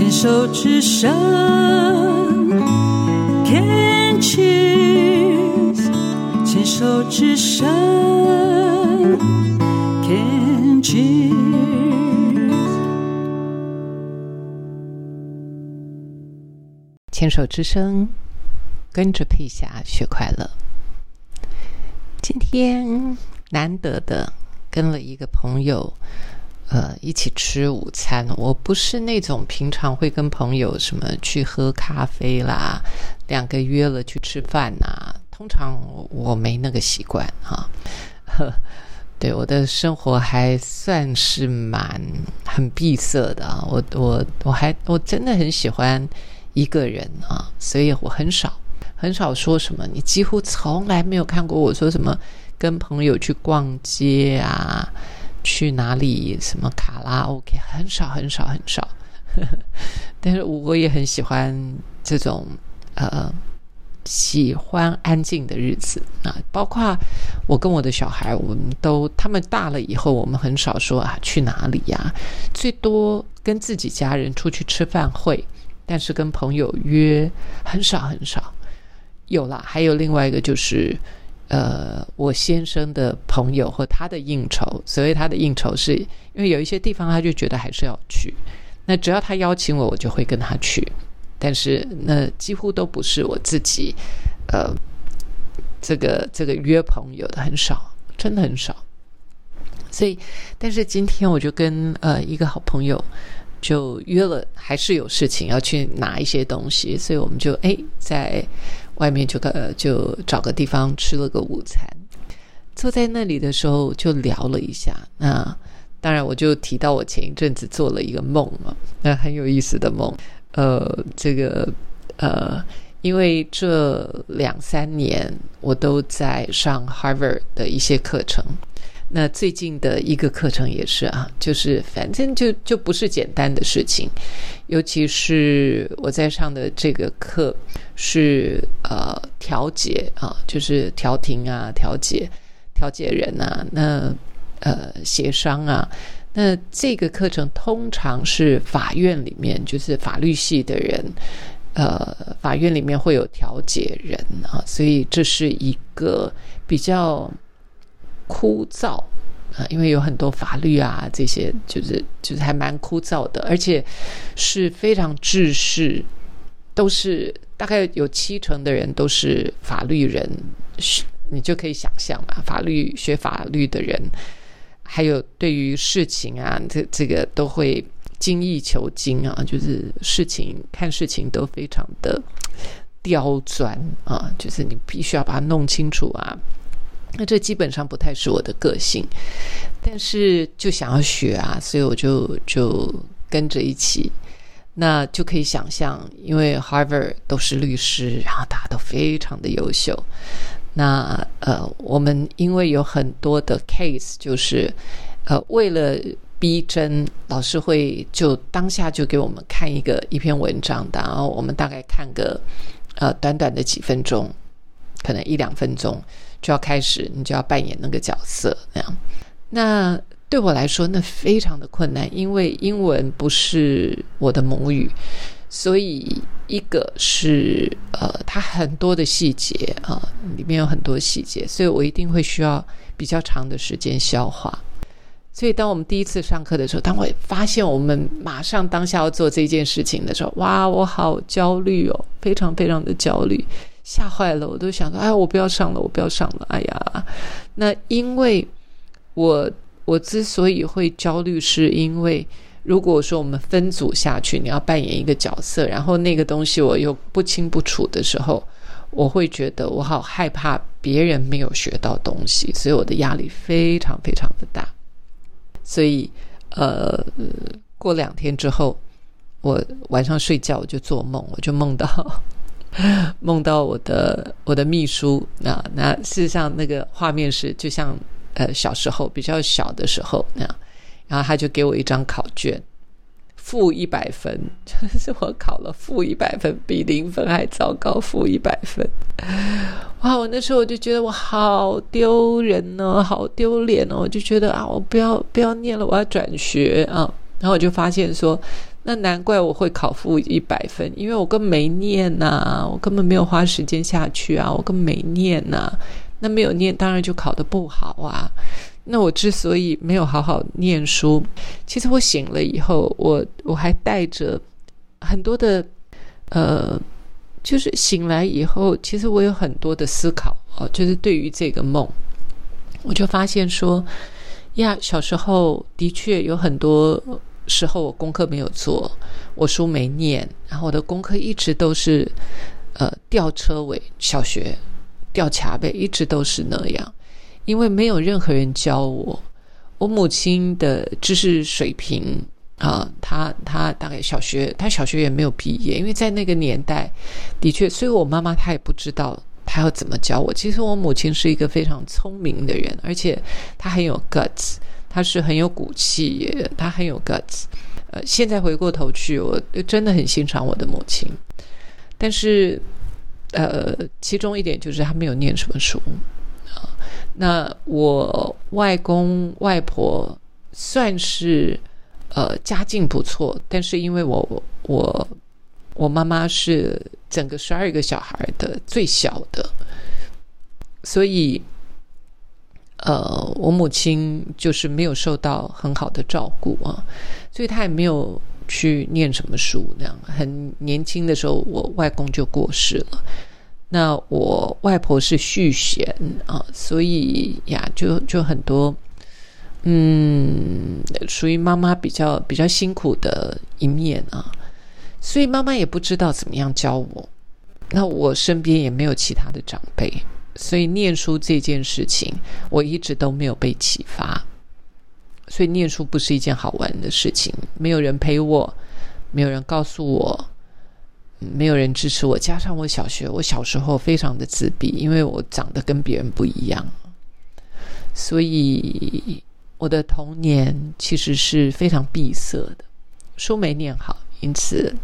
牵手之声，Can cheers，牵手之声，Can cheers。牵手之声，跟着佩霞学快乐。今天难得的跟了一个朋友，呃，一起吃午餐。我不是那种平常会跟朋友什么去喝咖啡啦，两个约了去吃饭呐。通常我没那个习惯哈。对我的生活还算是蛮很闭塞的啊。我我我还我真的很喜欢。一个人啊，所以我很少很少说什么。你几乎从来没有看过我说什么跟朋友去逛街啊，去哪里什么卡拉 OK，很少很少很少。但是我也很喜欢这种呃喜欢安静的日子啊，包括我跟我的小孩，我们都他们大了以后，我们很少说啊去哪里呀，最多跟自己家人出去吃饭会。但是跟朋友约很少很少，有啦，还有另外一个就是，呃，我先生的朋友和他的应酬，所谓他的应酬是因为有一些地方他就觉得还是要去，那只要他邀请我，我就会跟他去，但是那几乎都不是我自己，呃，这个这个约朋友的很少，真的很少，所以，但是今天我就跟呃一个好朋友。就约了，还是有事情要去拿一些东西，所以我们就哎，在外面就个就找个地方吃了个午餐。坐在那里的时候就聊了一下，那当然我就提到我前一阵子做了一个梦嘛，那很有意思的梦。呃，这个呃，因为这两三年我都在上 Harvard 的一些课程。那最近的一个课程也是啊，就是反正就就不是简单的事情，尤其是我在上的这个课是呃调解啊，就是调停啊、调解、调解人啊，那呃协商啊，那这个课程通常是法院里面就是法律系的人，呃，法院里面会有调解人啊，所以这是一个比较。枯燥啊，因为有很多法律啊，这些就是就是还蛮枯燥的，而且是非常制式，都是大概有七成的人都是法律人，你就可以想象嘛，法律学法律的人，还有对于事情啊，这这个都会精益求精啊，就是事情看事情都非常的刁钻啊，就是你必须要把它弄清楚啊。那这基本上不太是我的个性，但是就想要学啊，所以我就就跟着一起。那就可以想象，因为 Harvard 都是律师，然后大家都非常的优秀。那呃，我们因为有很多的 case，就是呃，为了逼真，老师会就当下就给我们看一个一篇文章的，然后我们大概看个呃短短的几分钟，可能一两分钟。就要开始，你就要扮演那个角色那样。那对我来说，那非常的困难，因为英文不是我的母语，所以一个是呃，它很多的细节啊，里面有很多细节，所以我一定会需要比较长的时间消化。所以，当我们第一次上课的时候，当我发现我们马上当下要做这件事情的时候，哇，我好焦虑哦，非常非常的焦虑。吓坏了，我都想说，哎，我不要上了，我不要上了，哎呀，那因为我我之所以会焦虑，是因为如果说我们分组下去，你要扮演一个角色，然后那个东西我又不清不楚的时候，我会觉得我好害怕别人没有学到东西，所以我的压力非常非常的大。所以，呃，过两天之后，我晚上睡觉我就做梦，我就梦到。梦到我的我的秘书啊，那事实上那个画面是就像呃小时候比较小的时候那样，然后他就给我一张考卷，负一百分，就 是我考了负一百分，比零分还糟糕，负一百分。哇！我那时候我就觉得我好丢人哦，好丢脸哦，我就觉得啊，我不要不要念了，我要转学啊。然后我就发现说，那难怪我会考负一百分，因为我根本没念呐、我根本没有花时间下去啊，我根本没念呐、那没有念，当然就考得不好啊。那我之所以没有好好念书，其实我醒了以后，我我还带着很多的呃，就是醒来以后，其实我有很多的思考哦，就是对于这个梦，我就发现说呀，小时候的确有很多时候我功课没有做，我书没念，然后我的功课一直都是呃吊车尾，小学吊卡背，一直都是那样。因为没有任何人教我，我母亲的知识水平啊，她她大概小学，她小学也没有毕业，因为在那个年代，的确，所以我妈妈她也不知道她要怎么教我。其实我母亲是一个非常聪明的人，而且她很有 guts，她是很有骨气，她很有 guts。呃，现在回过头去，我真的很欣赏我的母亲，但是呃，其中一点就是她没有念什么书啊。那我外公外婆算是呃家境不错，但是因为我我我妈妈是整个十二个小孩的最小的，所以呃我母亲就是没有受到很好的照顾啊，所以她也没有去念什么书。那样很年轻的时候，我外公就过世了。那我外婆是续弦啊，所以呀，就就很多，嗯，属于妈妈比较比较辛苦的一面啊，所以妈妈也不知道怎么样教我。那我身边也没有其他的长辈，所以念书这件事情，我一直都没有被启发。所以念书不是一件好玩的事情，没有人陪我，没有人告诉我。没有人支持我，加上我小学，我小时候非常的自闭，因为我长得跟别人不一样，所以我的童年其实是非常闭塞的，书没念好，因此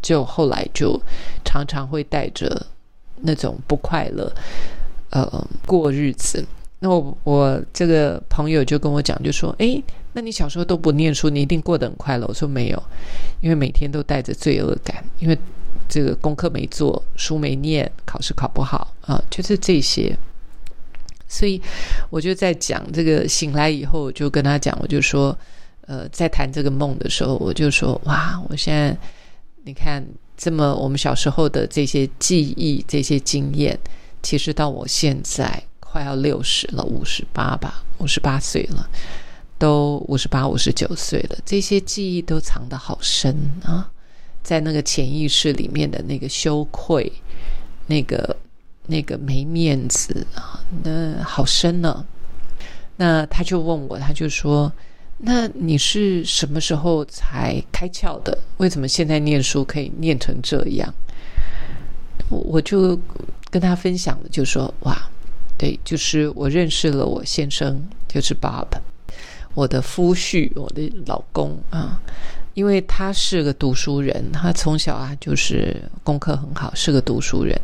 就后来就常常会带着那种不快乐，呃，过日子。那我我这个朋友就跟我讲，就说：“诶，那你小时候都不念书，你一定过得很快乐。”我说：“没有，因为每天都带着罪恶感，因为这个功课没做，书没念，考试考不好啊，就是这些。”所以我就在讲这个，醒来以后，我就跟他讲，我就说：“呃，在谈这个梦的时候，我就说：哇，我现在你看这么我们小时候的这些记忆、这些经验，其实到我现在。”快要六十了，五十八吧，五十八岁了，都五十八、五十九岁了。这些记忆都藏得好深啊，在那个潜意识里面的那个羞愧，那个那个没面子啊，那好深呢。那他就问我，他就说：“那你是什么时候才开窍的？为什么现在念书可以念成这样？”我就跟他分享了，就说：“哇。”对，就是我认识了我先生，就是 Bob，我的夫婿，我的老公啊，因为他是个读书人，他从小啊就是功课很好，是个读书人，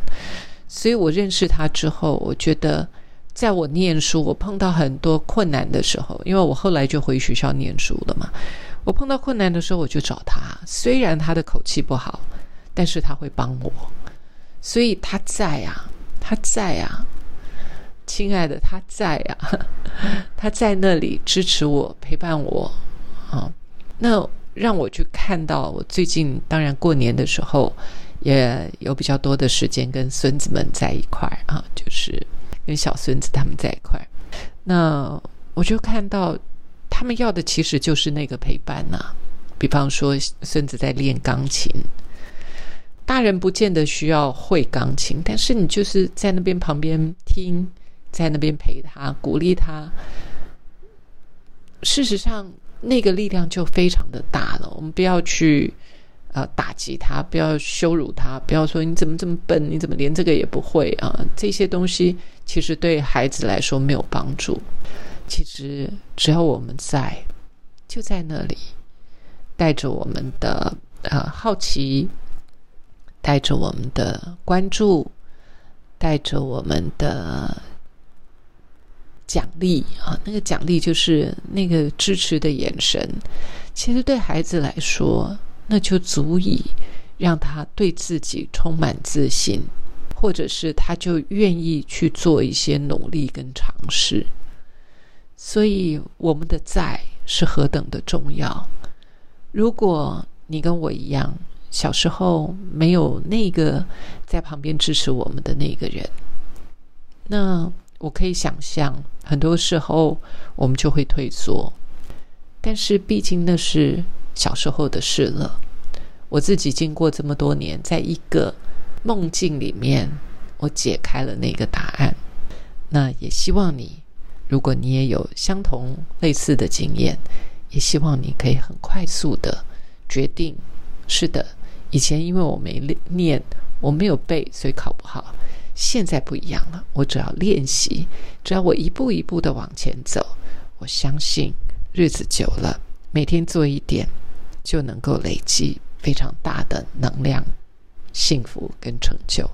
所以我认识他之后，我觉得在我念书，我碰到很多困难的时候，因为我后来就回学校念书了嘛，我碰到困难的时候，我就找他，虽然他的口气不好，但是他会帮我，所以他在啊，他在啊。亲爱的，他在啊，他在那里支持我、陪伴我啊。那让我去看到，我最近当然过年的时候也有比较多的时间跟孙子们在一块啊，就是跟小孙子他们在一块。那我就看到他们要的其实就是那个陪伴呐。比方说，孙子在练钢琴，大人不见得需要会钢琴，但是你就是在那边旁边听。在那边陪他，鼓励他。事实上，那个力量就非常的大了。我们不要去呃打击他，不要羞辱他，不要说你怎么这么笨，你怎么连这个也不会啊？这些东西其实对孩子来说没有帮助。其实只要我们在，就在那里，带着我们的呃好奇，带着我们的关注，带着我们的。奖励啊，那个奖励就是那个支持的眼神。其实对孩子来说，那就足以让他对自己充满自信，或者是他就愿意去做一些努力跟尝试。所以，我们的在是何等的重要。如果你跟我一样，小时候没有那个在旁边支持我们的那个人，那我可以想象，很多时候我们就会退缩。但是，毕竟那是小时候的事了。我自己经过这么多年，在一个梦境里面，我解开了那个答案。那也希望你，如果你也有相同类似的经验。也希望你可以很快速的决定。是的，以前因为我没念，我没有背，所以考不好。现在不一样了，我只要练习，只要我一步一步的往前走，我相信日子久了，每天做一点，就能够累积非常大的能量、幸福跟成就。